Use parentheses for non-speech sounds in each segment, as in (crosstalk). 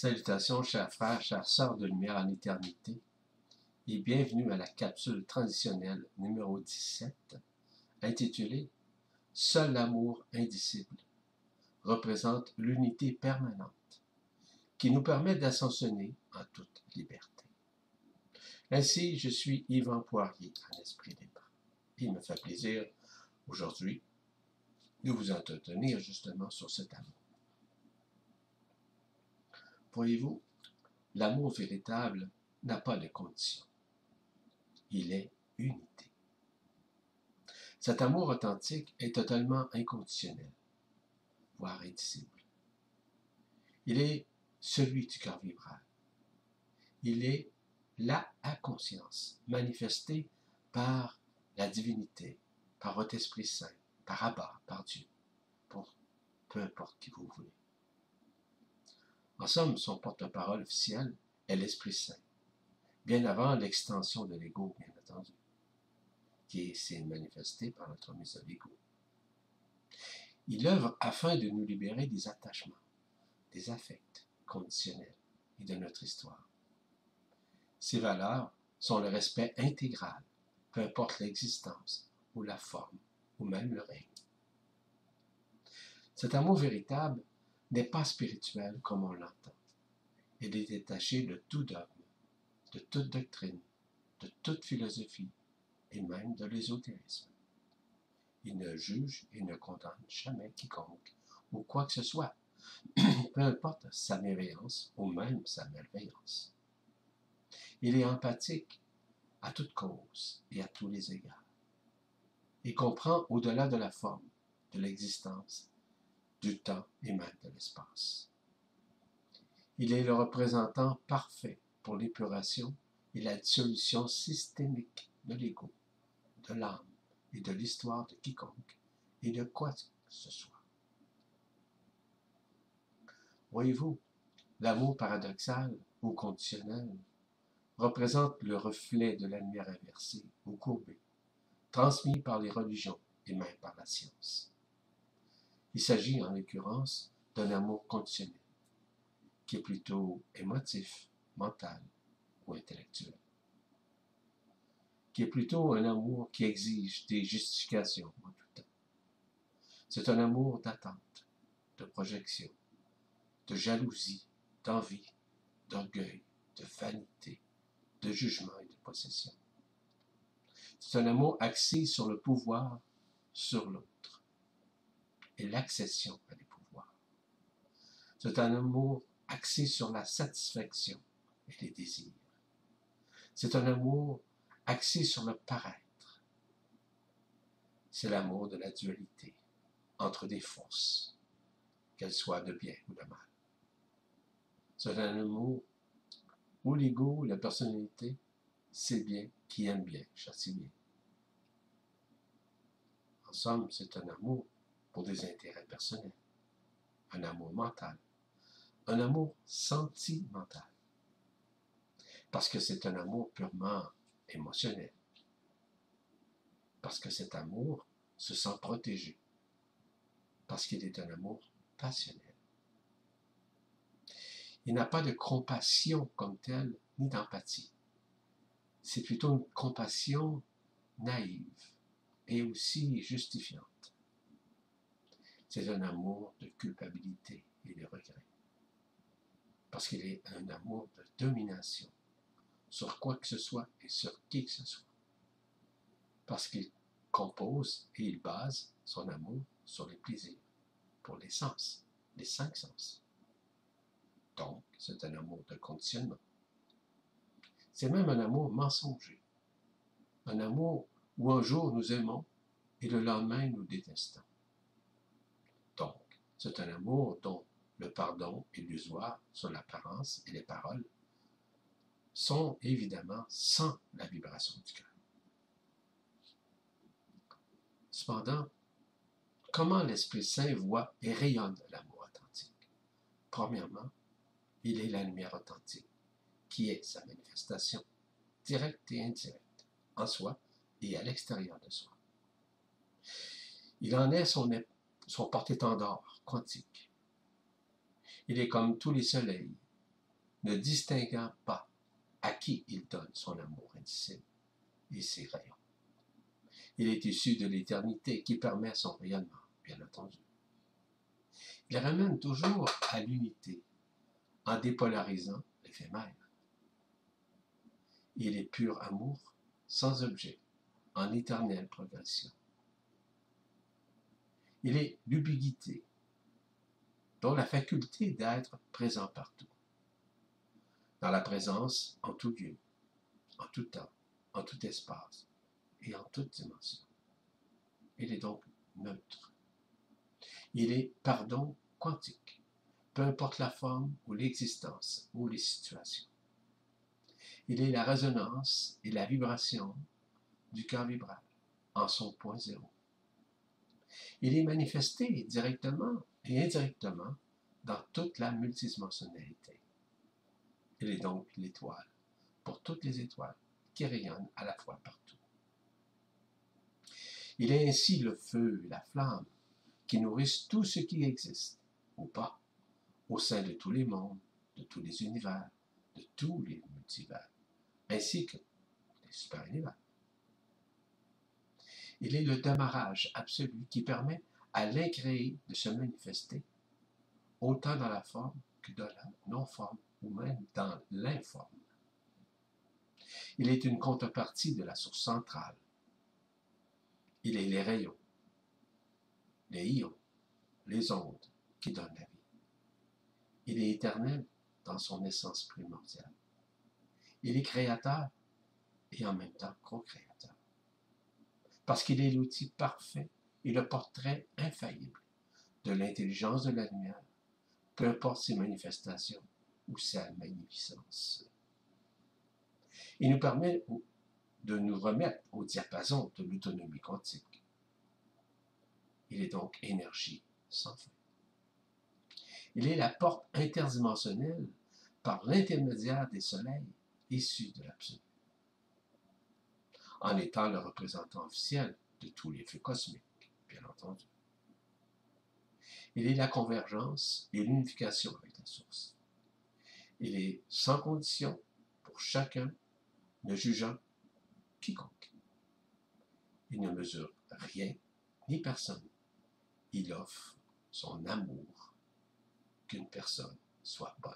Salutations, chers frères, chères sœurs de lumière en éternité, et bienvenue à la capsule transitionnelle numéro 17, intitulée Seul l'amour indicible représente l'unité permanente qui nous permet d'ascensionner en toute liberté. Ainsi, je suis Yvan Poirier en esprit libre. Il me fait plaisir aujourd'hui de vous entretenir justement sur cet amour. Voyez-vous, l'amour véritable n'a pas de conditions. Il est unité. Cet amour authentique est totalement inconditionnel, voire indicible. Il est celui du cœur vibral. Il est la conscience manifestée par la divinité, par votre Esprit Saint, par Abba, par Dieu, pour peu importe qui vous voulez. En somme, son porte-parole officiel est l'Esprit Saint, bien avant l'extension de l'ego, bien entendu, qui s'est manifesté par notre mise à l'ego. Il œuvre afin de nous libérer des attachements, des affects conditionnels et de notre histoire. Ces valeurs sont le respect intégral, peu importe l'existence ou la forme, ou même le règne. Cet amour véritable n'est pas spirituel comme on l'entend. Il est détaché de tout dogme, de toute doctrine, de toute philosophie et même de l'ésotérisme. Il ne juge et ne condamne jamais quiconque ou quoi que ce soit, (clears throat) peu importe sa mévéance ou même sa malveillance. Il est empathique à toute cause et à tous les égards. Il comprend au-delà de la forme, de l'existence du temps et même de l'espace. Il est le représentant parfait pour l'épuration et la dissolution systémique de l'ego, de l'âme et de l'histoire de quiconque et de quoi que ce soit. Voyez-vous, l'amour paradoxal ou conditionnel représente le reflet de la lumière inversée ou courbée, transmis par les religions et même par la science. Il s'agit en l'occurrence d'un amour conditionnel, qui est plutôt émotif, mental ou intellectuel, qui est plutôt un amour qui exige des justifications en tout temps. C'est un amour d'attente, de projection, de jalousie, d'envie, d'orgueil, de vanité, de jugement et de possession. C'est un amour axé sur le pouvoir sur l'autre et l'accession à des pouvoirs. C'est un amour axé sur la satisfaction et les désirs. C'est un amour axé sur le paraître. C'est l'amour de la dualité entre des forces, qu'elles soient de bien ou de mal. C'est un amour où l'ego, la personnalité, c'est bien, qui aime bien, châtie bien. En somme, c'est un amour pour des intérêts personnels, un amour mental, un amour sentimental, parce que c'est un amour purement émotionnel, parce que cet amour se sent protégé, parce qu'il est un amour passionnel. Il n'a pas de compassion comme telle, ni d'empathie. C'est plutôt une compassion naïve et aussi justifiante. C'est un amour de culpabilité et de regret. Parce qu'il est un amour de domination sur quoi que ce soit et sur qui que ce soit. Parce qu'il compose et il base son amour sur les plaisirs, pour les sens, les cinq sens. Donc, c'est un amour de conditionnement. C'est même un amour mensonger. Un amour où un jour nous aimons et le lendemain nous détestons. C'est un amour dont le pardon et l'usoire sur l'apparence et les paroles sont évidemment sans la vibration du cœur. Cependant, comment l'Esprit Saint voit et rayonne l'amour authentique? Premièrement, il est la lumière authentique, qui est sa manifestation, directe et indirecte, en soi et à l'extérieur de soi. Il en est son, son porte-étendard Il est comme tous les soleils ne distinguant pas à qui il donne son amour indicible et ses rayons. Il est issu de l'éternité qui permet son rayonnement, bien entendu. Il ramène toujours à l'unité en dépolarisant l'éphémère. Il est pur amour, sans objet, en éternelle progression. Il est l'ubiquité, dont la faculté d'être présent partout, dans la présence en tout lieu, en tout temps, en tout espace et en toute dimension. Il est donc neutre. Il est pardon quantique, peu importe la forme ou l'existence ou les situations. Il est la résonance et la vibration du cœur vibral en son point zéro. Il est manifesté directement et indirectement dans toute la multidimensionnalité. Il est donc l'étoile pour toutes les étoiles qui rayonnent à la fois partout. Il est ainsi le feu, la flamme, qui nourrissent tout ce qui existe, ou pas, au sein de tous les mondes, de tous les univers, de tous les multivers, ainsi que les super-univers. Il est le démarrage absolu qui permet à l'incréé de se manifester, autant dans la forme que dans la non-forme, ou même dans l'informe. Il est une contrepartie de la source centrale. Il est les rayons, les ions, les ondes qui donnent la vie. Il est éternel dans son essence primordiale. Il est créateur et en même temps co-créateur. Parce qu'il est l'outil parfait et le portrait infaillible de l'intelligence de la lumière, peu importe ses manifestations ou sa magnificence. Il nous permet de nous remettre au diapason de l'autonomie quantique. Il est donc énergie sans fin. Il est la porte interdimensionnelle par l'intermédiaire des soleils issus de l'absolu, en étant le représentant officiel de tous les feux cosmiques bien entendu. Il est la convergence et l'unification avec la source. Il est sans condition pour chacun, ne jugeant quiconque. Il ne mesure rien ni personne. Il offre son amour qu'une personne soit bonne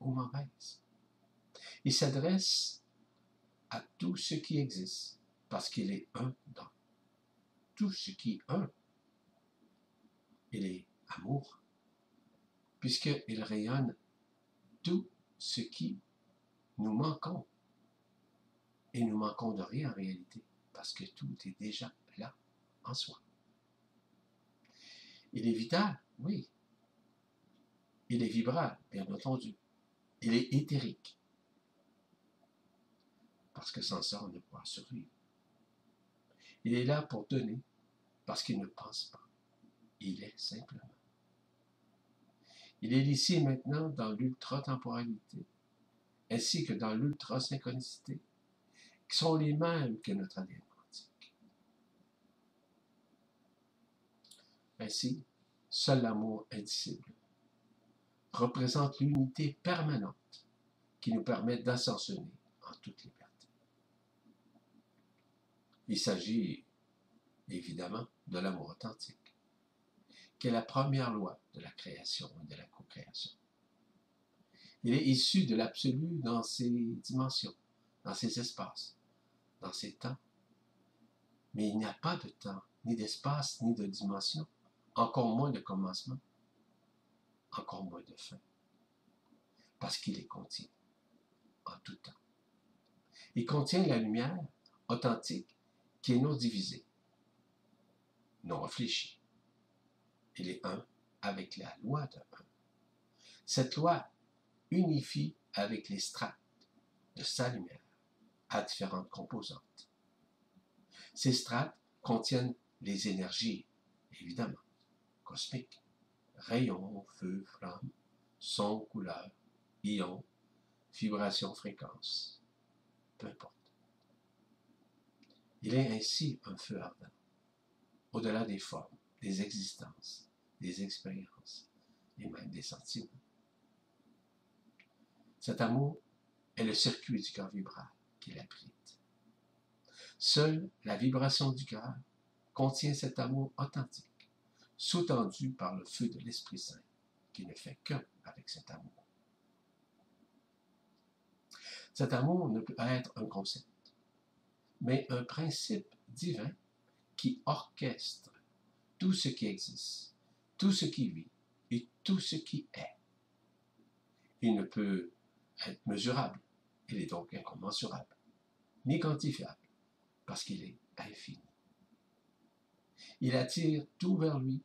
ou mauvaise. Il s'adresse à tout ce qui existe parce qu'il est un dans tout ce qui est un. Il est amour, puisqu'il rayonne tout ce qui nous manquons. Et nous manquons de rien en réalité, parce que tout est déjà là en soi. Il est vital, oui. Il est vibral, bien entendu. Il est éthérique. Parce que sans ça, on ne pourra survivre. Il est là pour donner, parce qu'il ne pense pas. Il est simplement. Il est ici maintenant dans l'ultra-temporalité, ainsi que dans l'ultra-synchronicité, qui sont les mêmes que notre ADN quantique. Ainsi, seul l'amour indicible représente l'unité permanente qui nous permet d'ascensionner en toute liberté. Il s'agit évidemment, de l'amour authentique, qui est la première loi de la création et de la co-création. Il est issu de l'absolu dans ses dimensions, dans ses espaces, dans ses temps. Mais il n'y a pas de temps, ni d'espace, ni de dimension, encore moins de commencement, encore moins de fin, parce qu'il est contient en tout temps. Il contient la lumière authentique qui est non divisée, non réfléchi. Il est un avec la loi de un. Cette loi unifie avec les strates de sa lumière à différentes composantes. Ces strates contiennent les énergies, évidemment, cosmiques, rayons, feu, flamme, son, couleur, ions, vibration, fréquence, peu importe. Il est ainsi un feu ardent au-delà des formes, des existences, des expériences et même des sentiments. Cet amour est le circuit du cœur vibral qui l'abrite. Seule la vibration du cœur contient cet amour authentique, sous-tendu par le feu de l'Esprit Saint, qui ne fait qu'un avec cet amour. Cet amour ne peut être un concept, mais un principe divin qui orchestre tout ce qui existe, tout ce qui vit et tout ce qui est. Il ne peut être mesurable, il est donc incommensurable, ni quantifiable, parce qu'il est infini. Il attire tout vers lui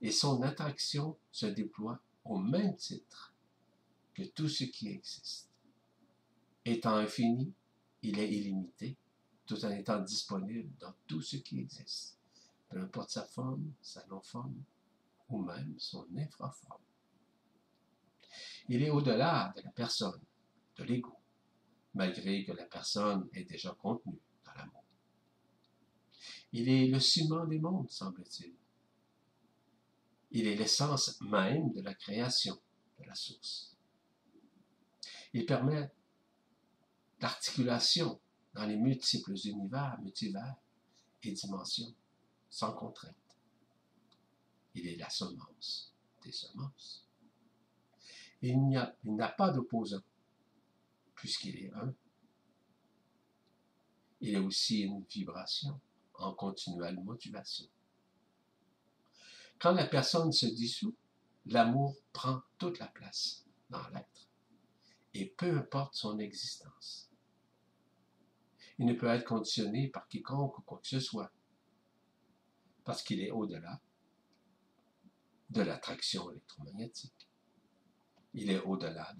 et son attraction se déploie au même titre que tout ce qui existe. Étant infini, il est illimité, tout en étant disponible dans tout ce qui existe, peu importe sa forme, sa non-forme, ou même son infraforme. Il est au-delà de la personne, de l'ego, malgré que la personne est déjà contenue dans l'amour. Il est le ciment des mondes, semble-t-il. Il est l'essence même de la création de la source. Il permet l'articulation dans les multiples univers, multivers et dimensions, sans contrainte. Il est la semence des semences. Il n'a pas d'opposant, puisqu'il est un. Il est aussi une vibration en continuelle motivation. Quand la personne se dissout, l'amour prend toute la place dans l'être, et peu importe son existence. Il ne peut être conditionné par quiconque ou quoi que ce soit, parce qu'il est au-delà de l'attraction électromagnétique. Il est au-delà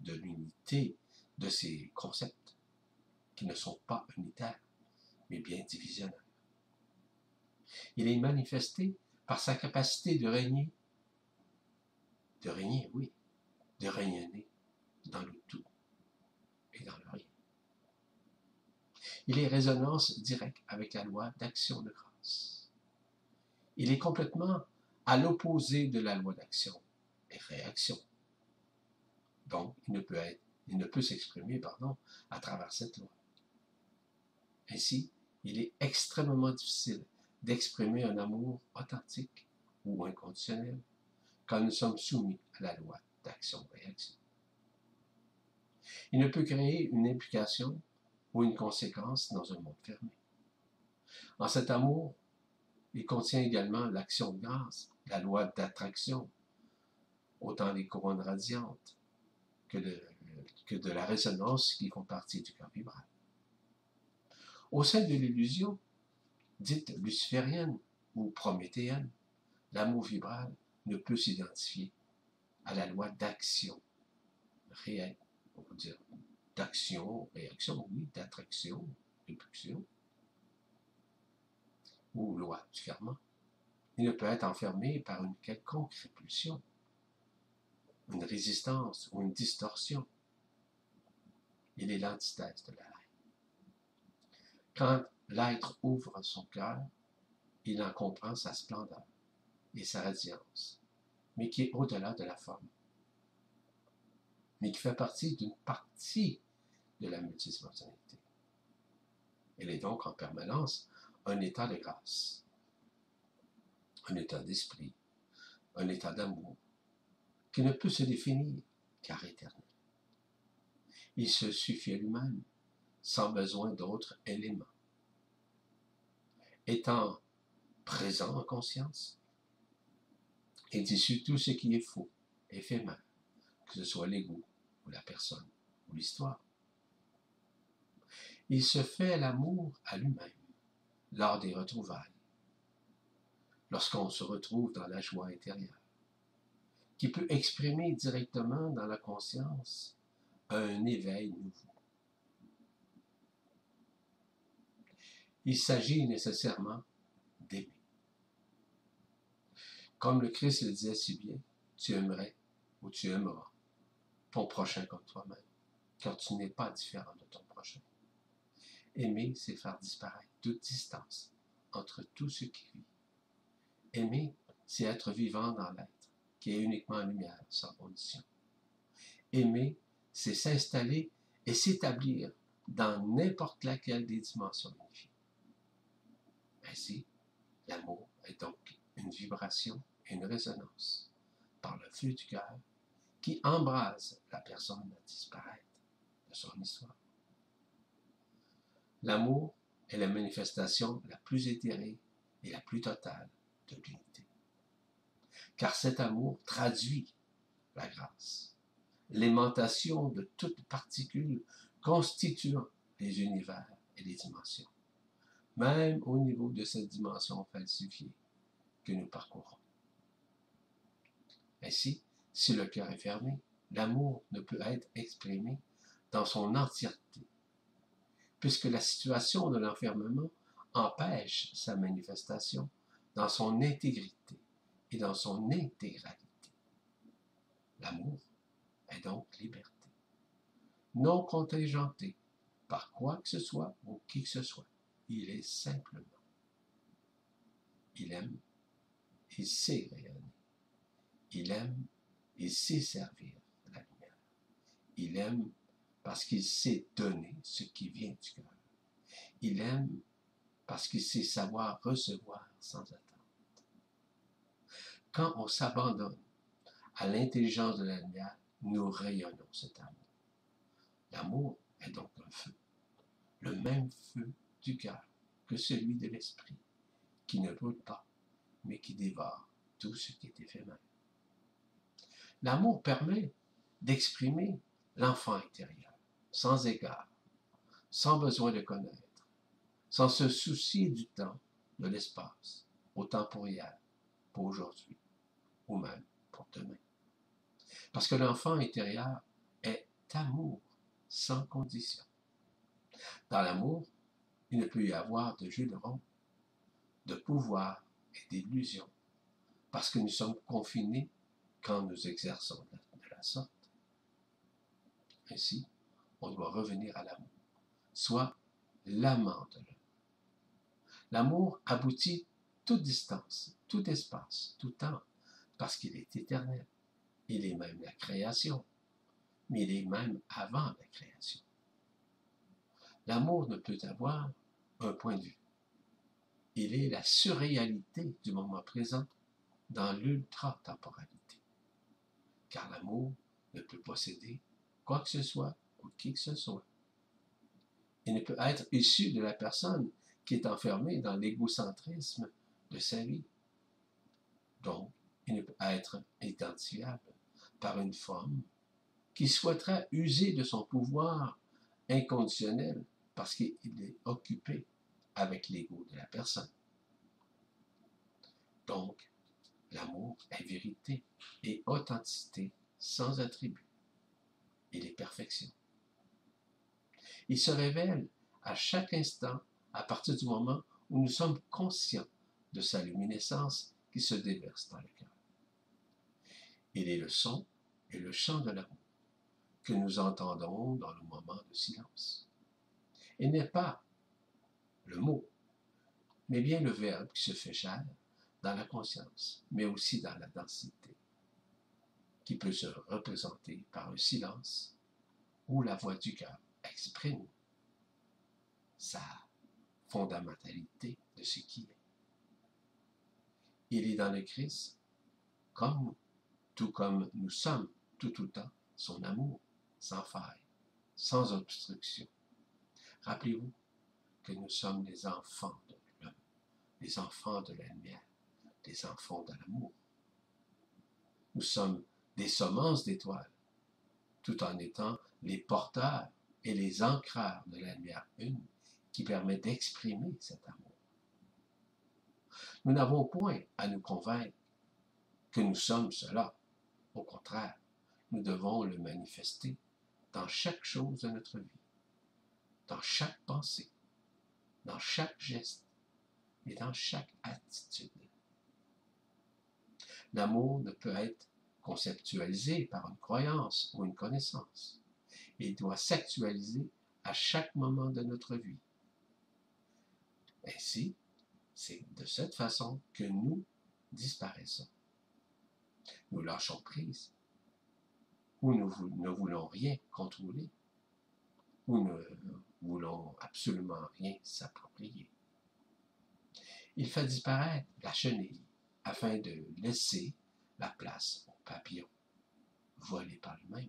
de l'unité de ces concepts qui ne sont pas unitaires, mais bien divisionnaires. Il est manifesté par sa capacité de régner, de régner, oui, de régner dans le tout et dans le rien. Il est résonance directe avec la loi d'action de grâce. Il est complètement à l'opposé de la loi d'action et réaction. Donc, il ne peut s'exprimer, pardon, à travers cette loi. Ainsi, il est extrêmement difficile d'exprimer un amour authentique ou inconditionnel quand nous sommes soumis à la loi d'action-réaction. Il ne peut créer une implication ou une conséquence dans un monde fermé. En cet amour, il contient également l'action de grâce, la loi d'attraction, autant des couronnes radiantes que de, la résonance qui font partie du camp vibral. Au sein de l'illusion, dite luciférienne ou prométhéenne, l'amour vibral ne peut s'identifier à la loi d'action réelle, on peut dire d'action, réaction, oui, d'attraction, répulsion, ou loi du karma. Il ne peut être enfermé par une quelconque répulsion, une résistance ou une distorsion. Il est l'antithèse de la Quand l'être ouvre son cœur, il en comprend sa splendeur et sa radiance, mais qui est au-delà de la forme, mais qui fait partie d'une partie de la multidimensionnalité. Elle est donc en permanence un état de grâce, un état d'esprit, un état d'amour, qui ne peut se définir car éternel. Il se suffit à lui-même, sans besoin d'autres éléments. Étant présent en conscience, et dissu tout ce qui est faux, éphémère, que ce soit l'ego ou la personne ou l'histoire. Il se fait l'amour à lui-même lors des retrouvailles, lorsqu'on se retrouve dans la joie intérieure, qui peut exprimer directement dans la conscience un éveil nouveau. Il s'agit nécessairement d'aimer. Comme le Christ le disait si bien, tu aimerais ou tu aimeras ton prochain comme toi-même, car tu n'es pas différent de ton prochain. Aimer, c'est faire disparaître toute distance entre tout ce qui vit. Aimer, c'est être vivant dans l'être, qui est uniquement lumière, sans condition. Aimer, c'est s'installer et s'établir dans n'importe laquelle des dimensions unifiées. Ainsi, l'amour est donc une vibration et une résonance par le feu du cœur qui embrase la personne à disparaître de son histoire. L'amour est la manifestation la plus éthérée et la plus totale de l'unité. Car cet amour traduit la grâce, l'aimantation de toutes particules constituant les univers et les dimensions, même au niveau de cette dimension falsifiée que nous parcourons. Ainsi, si le cœur est fermé, l'amour ne peut être exprimé dans son entièreté, puisque la situation de l'enfermement empêche sa manifestation dans son intégrité et dans son intégralité. L'amour est donc liberté, non contingentée par quoi que ce soit ou qui que ce soit. Il est simplement. Il aime, il sait rayonner. Il aime, il sait servir la lumière. Il aime parce qu'il sait donner ce qui vient du cœur. Il aime parce qu'il sait savoir recevoir sans attente. Quand on s'abandonne à l'intelligence de la lumière, nous rayonnons cet amour. L'amour est donc un feu, le même feu du cœur que celui de l'esprit, qui ne brûle pas, mais qui dévore tout ce qui est éphémère. L'amour permet d'exprimer l'enfant intérieur, sans égard, sans besoin de connaître, sans se soucier du temps, de l'espace, autant pour pour aujourd'hui, ou même pour demain. Parce que l'enfant intérieur est amour sans condition. Dans l'amour, il ne peut y avoir de jeu de rôle, de pouvoir et d'illusion, parce que nous sommes confinés quand nous exerçons de la sorte. Ainsi, on doit revenir à l'amour, soit l'amant de l'homme. L'amour aboutit toute distance, tout espace, tout temps, parce qu'il est éternel. Il est même la création, mais il est même avant la création. L'amour ne peut avoir un point de vue. Il est la surréalité du moment présent dans l'ultra-temporalité car l'amour ne peut posséder quoi que ce soit ou qui que ce soit. Il ne peut être issu de la personne qui est enfermée dans l'égocentrisme de sa vie. Donc, il ne peut être identifiable par une femme qui souhaiterait user de son pouvoir inconditionnel parce qu'il est occupé avec l'ego de la personne. Donc, L'amour est vérité et authenticité sans attribut. Il est perfection. Il se révèle à chaque instant à partir du moment où nous sommes conscients de sa luminescence qui se déverse dans le cœur. Il est le son et le chant de l'amour que nous entendons dans le moment de silence. Il n'est pas le mot, mais bien le verbe qui se fait chair dans la conscience, mais aussi dans la densité, qui peut se représenter par le silence où la voix du cœur exprime sa fondamentalité de ce qui est. Il est dans le Christ comme nous, tout comme nous sommes tout autant son amour, sans faille, sans obstruction. Rappelez-vous que nous sommes les enfants de l'homme, les enfants de la lumière des enfants de l'amour. Nous sommes des semences d'étoiles, tout en étant les porteurs et les ancreurs de la lumière une qui permet d'exprimer cet amour. Nous n'avons point à nous convaincre que nous sommes cela. Au contraire, nous devons le manifester dans chaque chose de notre vie, dans chaque pensée, dans chaque geste et dans chaque attitude. L'amour ne peut être conceptualisé par une croyance ou une connaissance. Il doit s'actualiser à chaque moment de notre vie. Ainsi, c'est de cette façon que nous disparaissons. Nous lâchons prise. où nous ne voulons rien contrôler, nous ne voulons absolument rien s'approprier. Il fait disparaître la chenille afin de laisser la place au papillon, volé par lui-même.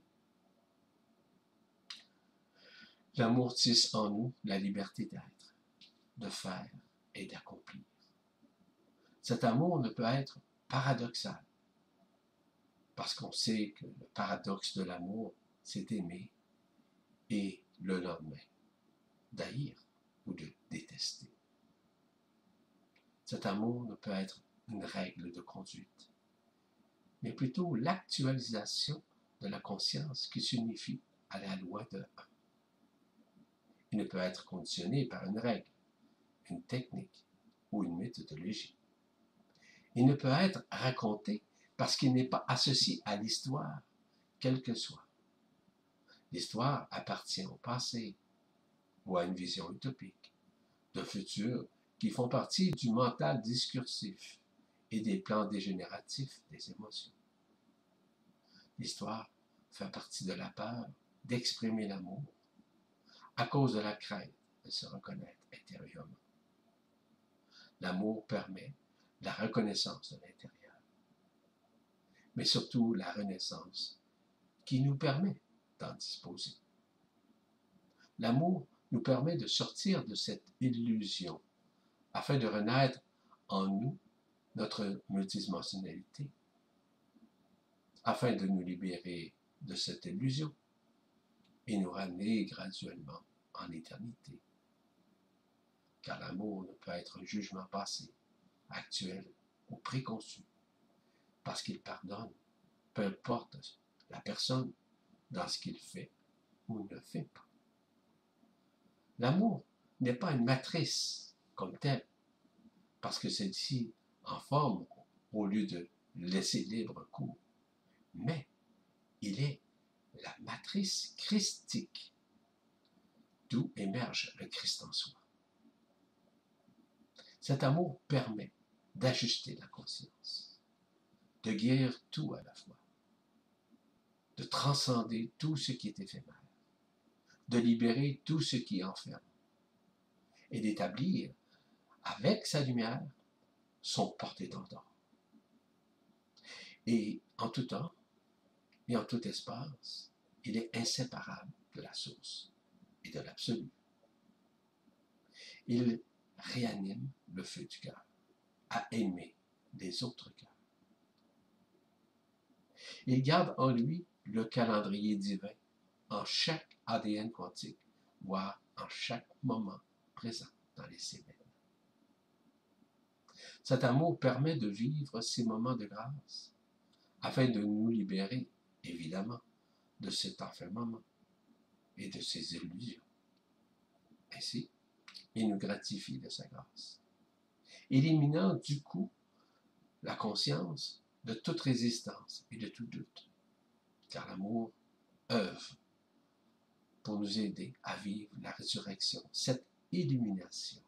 L'amour tisse en nous la liberté d'être, de faire et d'accomplir. Cet amour ne peut être paradoxal, parce qu'on sait que le paradoxe de l'amour, c'est aimer et le lendemain d'haïr ou de détester. Cet amour ne peut être une règle de conduite, mais plutôt l'actualisation de la conscience qui s'unifie à la loi de un. Il ne peut être conditionné par une règle, une technique ou une méthodologie. Il ne peut être raconté parce qu'il n'est pas associé à l'histoire, quelle que soit. L'histoire appartient au passé ou à une vision utopique, de futur qui font partie du mental discursif et des plans dégénératifs des émotions. L'histoire fait partie de la peur d'exprimer l'amour à cause de la crainte de se reconnaître intérieurement. L'amour permet la reconnaissance de l'intérieur, mais surtout la renaissance qui nous permet d'en disposer. L'amour nous permet de sortir de cette illusion afin de renaître en nous notre multidimensionnalité, afin de nous libérer de cette illusion et nous ramener graduellement en éternité. Car l'amour ne peut être un jugement passé, actuel ou préconçu, parce qu'il pardonne, peu importe la personne dans ce qu'il fait ou ne fait pas. L'amour n'est pas une matrice comme telle, parce que celle-ci en forme au lieu de laisser libre cours, mais il est la matrice christique d'où émerge le Christ en soi. Cet amour permet d'ajuster la conscience, de guérir tout à la fois, de transcender tout ce qui est éphémère, de libérer tout ce qui enferme, et d'établir, avec sa lumière, son porte-étendard. Et en tout temps et en tout espace, il est inséparable de la source et de l'absolu. Il réanime le feu du cœur à aimer les autres cœurs. Il garde en lui le calendrier divin en chaque ADN quantique, voire en chaque moment présent dans les semaines. Cet amour permet de vivre ces moments de grâce afin de nous libérer, évidemment, de cet enfermement et de ses illusions. Ainsi, il nous gratifie de sa grâce, éliminant du coup la conscience de toute résistance et de tout doute, car l'amour œuvre pour nous aider à vivre la résurrection, cette illumination,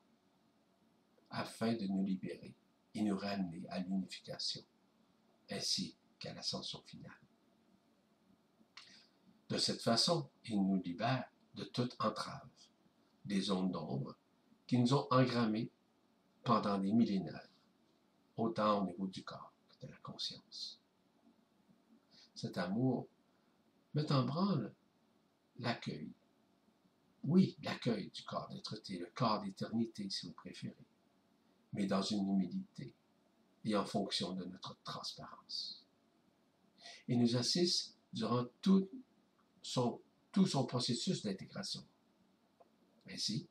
afin de nous libérer et nous ramener à l'unification, ainsi qu'à l'ascension finale. De cette façon, il nous libère de toute entrave, des zones d'ombre qui nous ont engrammés pendant des millénaires, autant au niveau du corps que de la conscience. Cet amour met en branle l'accueil. Oui, l'accueil du corps d'être le corps d'éternité si vous préférez, mais dans une humilité et en fonction de notre transparence. Il nous assiste durant tout son, tout son processus d'intégration. Ainsi,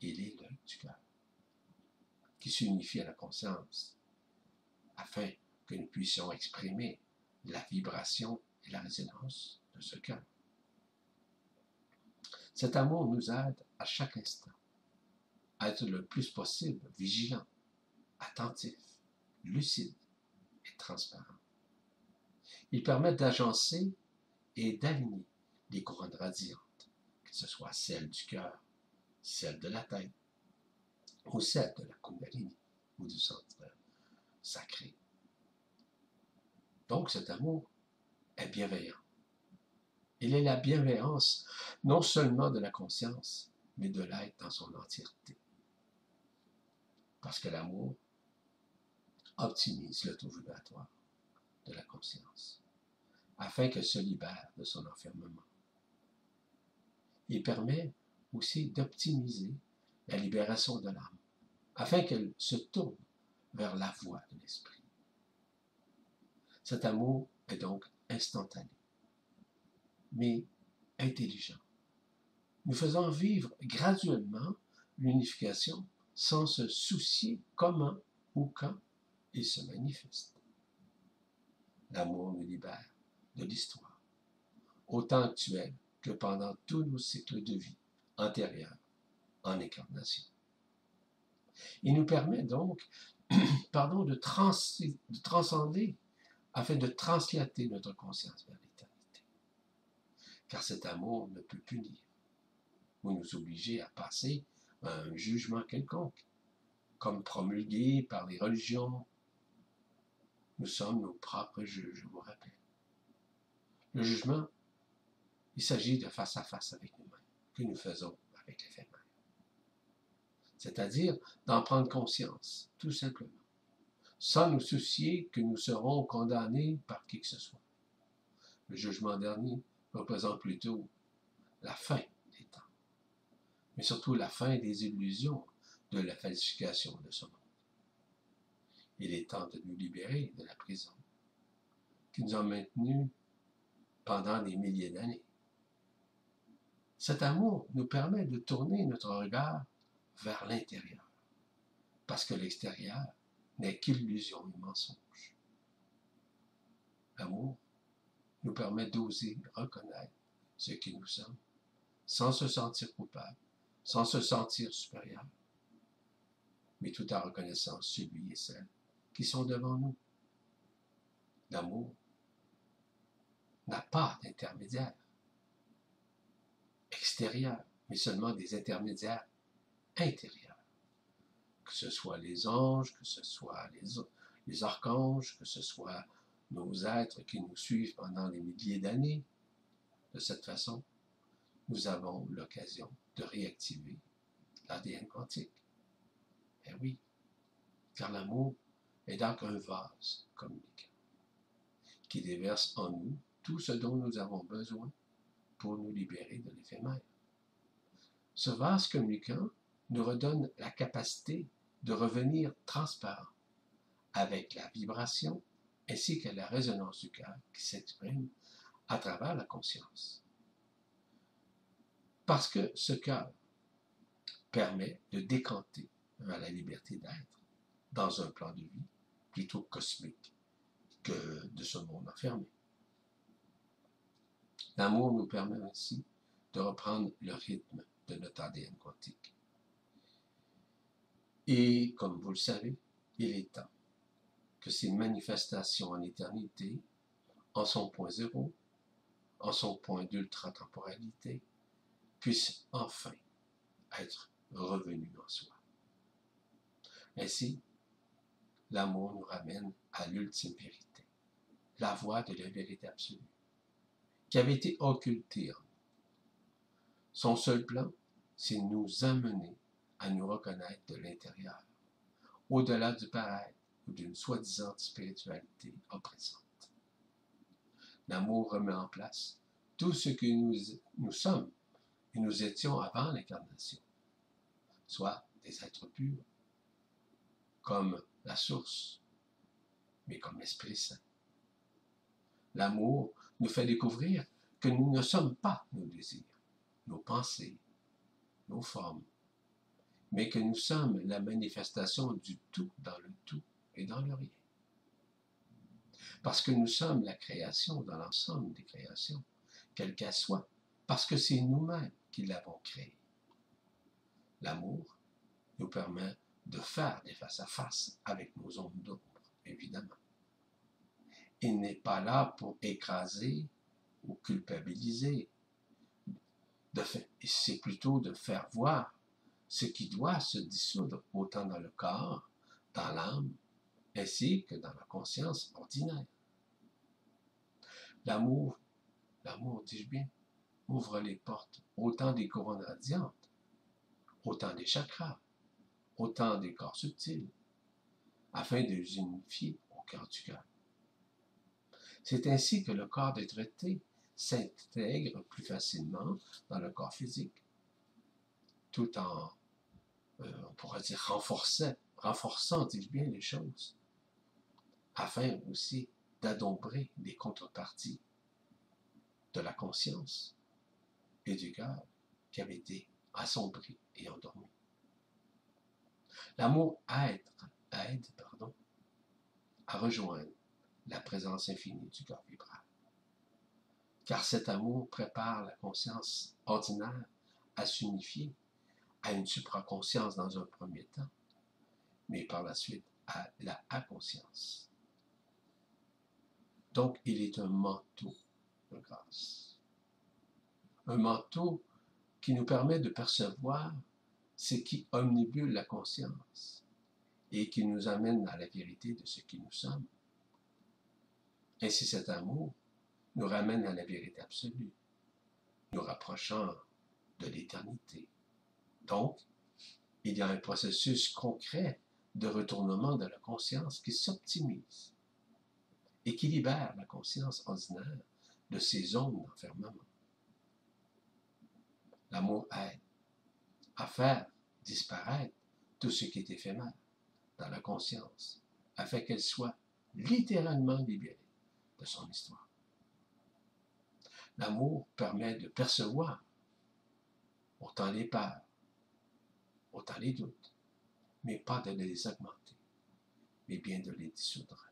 il est l'œil du cœur, qui s'unifie à la conscience, afin que nous puissions exprimer la vibration et la résonance de ce cœur. Cet amour nous aide à chaque instant être le plus possible vigilant, attentif, lucide et transparent. Il permet d'agencer et d'aligner les couronnes radiantes, que ce soit celle du cœur, celle de la tête, ou celle de la Kundalini, ou du centre sacré. Donc cet amour est bienveillant, Il est la bienveillance non seulement de la conscience, mais de l'être dans son entièreté. Parce que l'amour optimise le taux vibratoire de la conscience, afin qu'elle se libère de son enfermement. Il permet aussi d'optimiser la libération de l'âme, afin qu'elle se tourne vers la voie de l'esprit. Cet amour est donc instantané, mais intelligent. Nous faisons vivre graduellement l'unification sans se soucier comment ou quand il se manifeste. L'amour nous libère de l'histoire, autant actuelle que pendant tous nos cycles de vie antérieurs en incarnation. Il nous permet donc (clears throat) pardon, de, de transcender afin de translater notre conscience vers l'éternité. Car cet amour ne peut punir ou nous obliger à passer un jugement quelconque, comme promulgué par les religions. Nous sommes nos propres juges, je vous rappelle. Le jugement, il s'agit de face à face avec nous-mêmes, que nous faisons avec l'éphémère. C'est-à-dire d'en prendre conscience, tout simplement sans nous soucier que nous serons condamnés par qui que ce soit. Le jugement dernier représente plutôt la fin mais surtout la fin des illusions de la falsification de ce monde. Il est temps de nous libérer de la prison qui nous a maintenus pendant des milliers d'années. Cet amour nous permet de tourner notre regard vers l'intérieur, parce que l'extérieur n'est qu'illusion et mensonge. L'amour nous permet d'oser reconnaître ce qui nous sommes, sans se sentir coupable, sans se sentir supérieur, mais tout en reconnaissant celui et celle qui sont devant nous. L'amour n'a pas d'intermédiaire extérieur, mais seulement des intermédiaires intérieurs que ce soit les anges, que ce soit les, archanges, que ce soit nos êtres qui nous suivent pendant des milliers d'années. De cette façon, nous avons l'occasion de réactiver l'ADN quantique. Eh oui, car l'amour est donc un vase communicant qui déverse en nous tout ce dont nous avons besoin pour nous libérer de l'éphémère. Ce vase communicant nous redonne la capacité de revenir transparent avec la vibration ainsi que la résonance du cœur qui s'exprime à travers la conscience. Parce que ce cœur permet de décanter vers la liberté d'être dans un plan de vie plutôt cosmique que de ce monde enfermé. L'amour nous permet ainsi de reprendre le rythme de notre ADN quantique et comme vous le savez, il est temps que ces manifestations en éternité, en son point zéro, en son point d'ultra-temporalité, puissent enfin être revenues en soi. Ainsi, l'amour nous ramène à l'ultime vérité, la voie de la vérité absolue, qui avait été occultée en nous. Son seul plan, c'est nous amener à nous reconnaître de l'intérieur, au-delà du paraître ou d'une soi-disant spiritualité oppressante. L'amour remet en place tout ce que nous, nous sommes et nous étions avant l'incarnation, soit des êtres purs, comme la source, mais comme l'Esprit Saint. L'amour nous fait découvrir que nous ne sommes pas nos désirs, nos pensées, nos formes, mais que nous sommes la manifestation du tout dans le tout et dans le rien. Parce que nous sommes la création dans l'ensemble des créations, quelle qu'elle soit, parce que c'est nous-mêmes qui l'avons créée. L'amour nous permet de faire des face-à-face avec nos ombres d'ombre, évidemment. Il n'est pas là pour écraser ou culpabiliser. C'est plutôt de faire voir ce qui doit se dissoudre autant dans le corps, dans l'âme, ainsi que dans la conscience ordinaire. L'amour, l'amour, dis-je bien, ouvre les portes autant des couronnes radiantes, autant des chakras, autant des corps subtils, afin de les unifier au cœur du cœur. C'est ainsi que le corps des traités s'intègre plus facilement dans le corps physique, tout en, euh, on pourrait dire, renforçant, renforçant, dis-je bien, les choses, afin aussi d'adombrer les contreparties de la conscience du cœur qui avaient été assombris et endormis. L'amour aide, aide pardon, à rejoindre la présence infinie du corps vibral. Car cet amour prépare la conscience ordinaire à s'unifier à une supraconscience dans un premier temps, mais par la suite à la inconscience. Donc, il est un manteau de grâce. Un manteau qui nous permet de percevoir ce qui omnibule la conscience et qui nous amène à la vérité de ce qui nous sommes. Ainsi cet amour nous ramène à la vérité absolue, nous rapprochant de l'éternité. Donc, il y a un processus concret de retournement de la conscience qui s'optimise et qui libère la conscience ordinaire de ses zones d'enfermement. L'amour aide à faire disparaître tout ce qui est éphémère dans la conscience, afin qu'elle soit littéralement libérée de son histoire. L'amour permet de percevoir autant les peurs, autant les doutes, mais pas de les augmenter, mais bien de les dissoudre.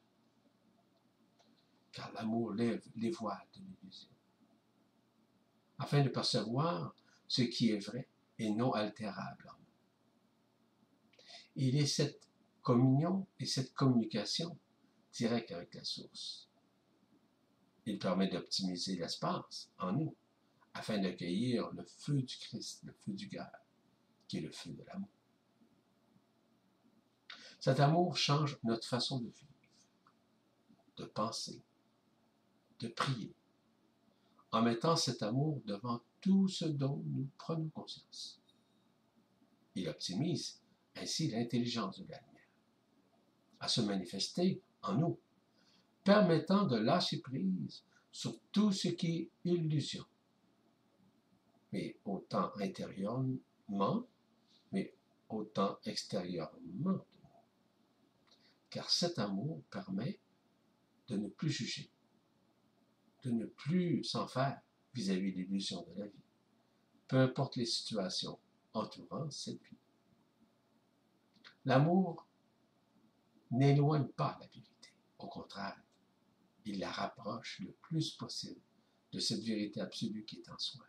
Car l'amour lève les voiles de l'illusion, afin de percevoir ce qui est vrai et non altérable Il est cette communion et cette communication directe avec la source il permet d'optimiser l'espace en nous afin d'accueillir le feu du Christ, le feu du cœur, qui est le feu de l'amour. Cet amour change notre façon de vivre, de penser, de prier, en mettant cet amour devant tout ce dont nous prenons conscience. Il optimise ainsi l'intelligence de la à se manifester en nous permettant de lâcher prise sur tout ce qui est illusion. Mais autant intérieurement, mais autant extérieurement. Car cet amour permet de ne plus juger, de ne plus s'en faire vis-à-vis de l'illusion de la vie, peu importe les situations entourant cette vie. L'amour n'éloigne pas la vérité, au contraire, il la rapproche le plus possible de cette vérité absolue qui est en soi.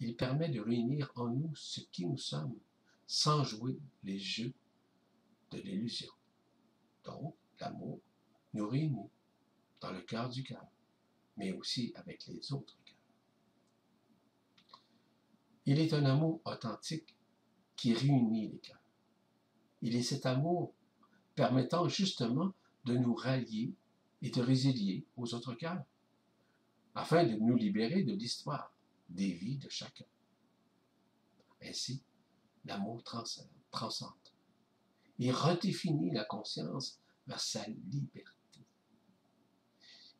Il permet de réunir en nous ce qui nous sommes sans jouer les jeux de l'illusion. Donc, l'amour nous réunit dans le cœur du cœur, mais aussi avec les autres cœurs. Il est un amour authentique qui réunit les cœurs. Il est cet amour permettant justement de nous rallier et de résilier aux autres cœurs, afin de nous libérer de l'histoire des vies de chacun. Ainsi, l'amour transcende, et redéfinit la conscience vers sa liberté.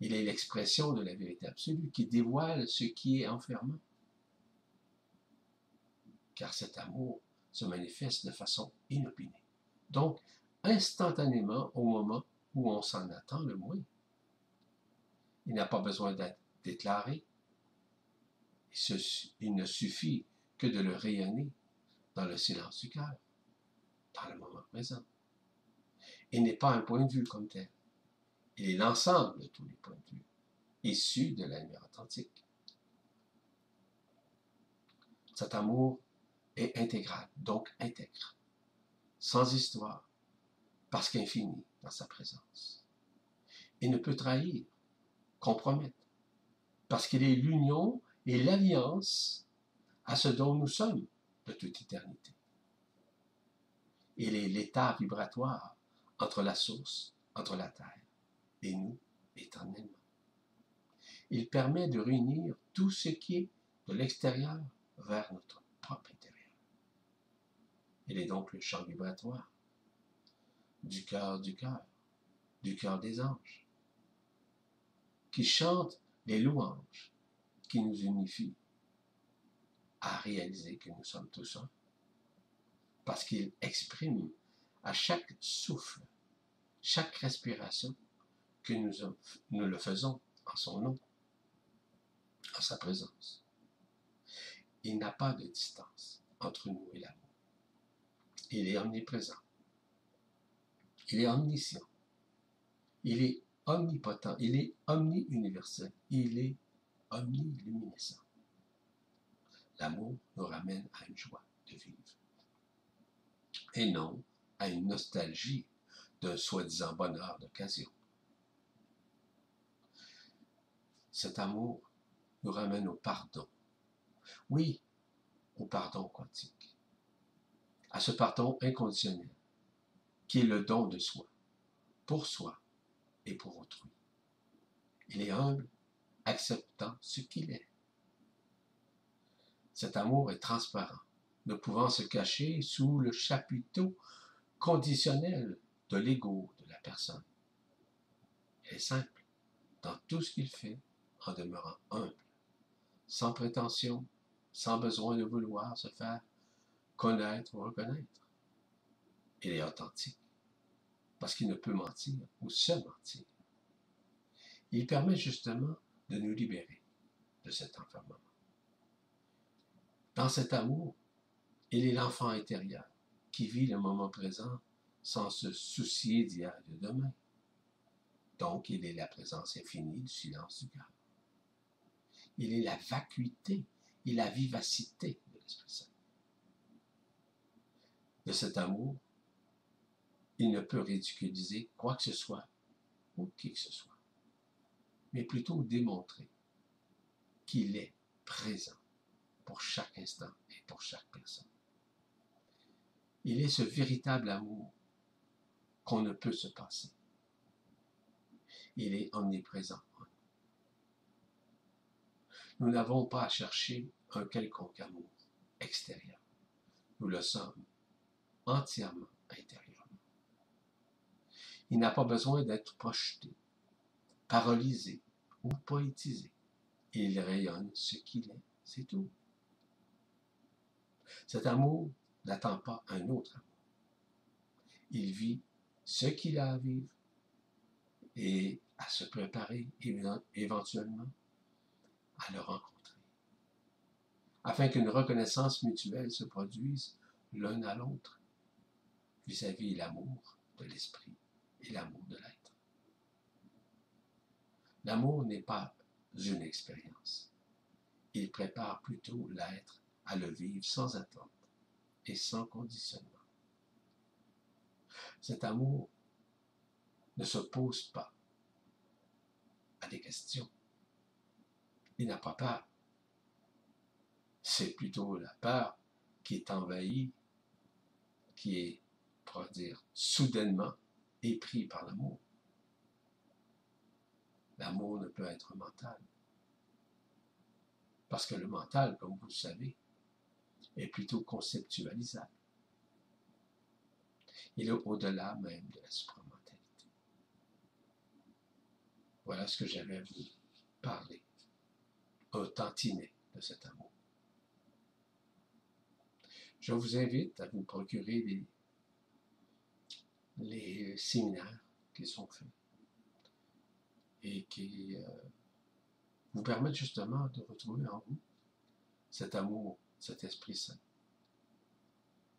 Il est l'expression de la vérité absolue qui dévoile ce qui est enfermant. Car cet amour se manifeste de façon inopinée. Donc, instantanément au moment où on s'en attend le moins. Il n'a pas besoin d'être déclaré. Il ne suffit que de le rayonner dans le silence du cœur, dans le moment présent. Il n'est pas un point de vue comme tel. Il est l'ensemble de tous les points de vue, issus de la lumière authentique. Cet amour est intégral, donc intègre, sans histoire, parce qu'infini dans sa présence. Il ne peut trahir, compromettre. Parce qu'il est l'union et l'alliance à ce dont nous sommes de toute éternité. Il est l'état vibratoire entre la source, entre la terre et nous éternellement. Il permet de réunir tout ce qui est de l'extérieur vers notre propre intérieur. Il est donc le chant vibratoire du cœur du cœur, du cœur des anges, qui chante les louanges qui nous unifient à réaliser que nous sommes tous un, parce qu'il exprime à chaque souffle, chaque respiration, que nous, nous le faisons en son nom, en sa présence. Il n'a pas de distance entre nous et l'amour. Il est omniprésent. Il est omniscient. Il est omnipotent. Il est omni-universel. Il est omniluminescent. L'amour nous ramène à une joie de vivre. Et non à une nostalgie d'un soi-disant bonheur d'occasion. Cet amour nous ramène au pardon. Oui, au pardon quantique. À ce pardon inconditionnel, qui est le don de soi, pour soi et pour autrui. Il est humble, acceptant ce qu'il est. Cet amour est transparent, ne pouvant se cacher sous le chapiteau conditionnel de l'ego de la personne. Il est simple dans tout ce qu'il fait en demeurant humble, sans prétention, sans besoin de vouloir se faire connaître ou reconnaître. Il est authentique, parce qu'il ne peut mentir ou se mentir. Il permet justement de nous libérer de cet enfermement. Dans cet amour, il est l'enfant intérieur qui vit le moment présent sans se soucier d'hier et de demain. Donc, il est la présence infinie du silence du cœur il est la vacuité et la vivacité de l'Esprit Saint. De cet amour, il ne peut ridiculiser quoi que ce soit ou qui que ce soit, mais plutôt démontrer qu'il est présent pour chaque instant et pour chaque personne. Il est ce véritable amour qu'on ne peut se passer. Il est omniprésent nous n'avons pas à chercher un quelconque amour extérieur. Nous le sommes entièrement intérieurement. Il n'a pas besoin d'être projeté, paralysé ou poétisé. Il rayonne ce qu'il est, c'est tout. Cet amour n'attend pas un autre amour. Il vit ce qu'il a à vivre et à se préparer éventuellement à le rencontrer, afin qu'une reconnaissance mutuelle se produise l'un à l'autre vis-à-vis l'amour de l'esprit et l'amour de l'être. L'amour n'est pas une expérience. Il prépare plutôt l'être à le vivre sans attente et sans conditionnement. Cet amour ne se pose pas à des questions il n'a pas peur. C'est plutôt la peur qui est envahie, qui est, pour dire, soudainement épris par l'amour. L'amour ne peut être mental. Parce que le mental, comme vous le savez, est plutôt conceptualisable. Il est au-delà même de la supramentalité. Voilà ce que j'avais à vous parler un tantinet de cet amour. Je vous invite à vous procurer les, les séminaires qui sont faits et qui euh, vous permettent justement de retrouver en vous cet amour, cet Esprit Saint.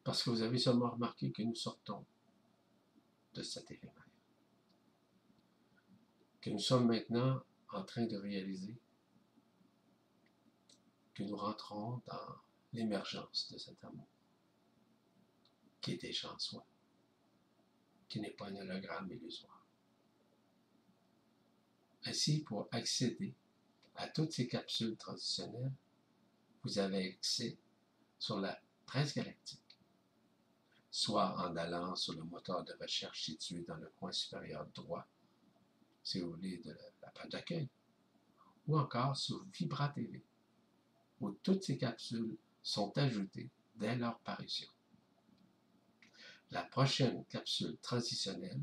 Parce que vous avez seulement remarqué que nous sortons de cet éphémère. Que nous sommes maintenant en train de réaliser que nous rentrons dans l'émergence de cet amour, qui est déjà en soi, qui n'est pas un hologramme illusoire. Ainsi, pour accéder à toutes ces capsules transitionnelles, vous avez accès sur la presse galactique, soit en allant sur le moteur de recherche situé dans le coin supérieur droit, si vous voulez, de la page d'accueil, ou encore sur Vibra TV, où toutes ces capsules sont ajoutées dès leur parution. La prochaine capsule transitionnelle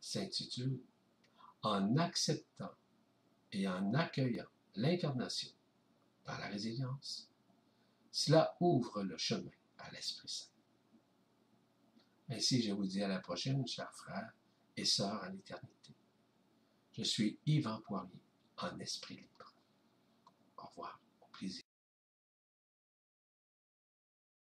s'intitule En acceptant et en accueillant l'incarnation dans la résilience, cela ouvre le chemin à l'Esprit Saint. Ainsi, je vous dis à la prochaine, chers frères et sœurs en éternité. Je suis Yvan Poirier, en esprit libre. Au revoir, au plaisir.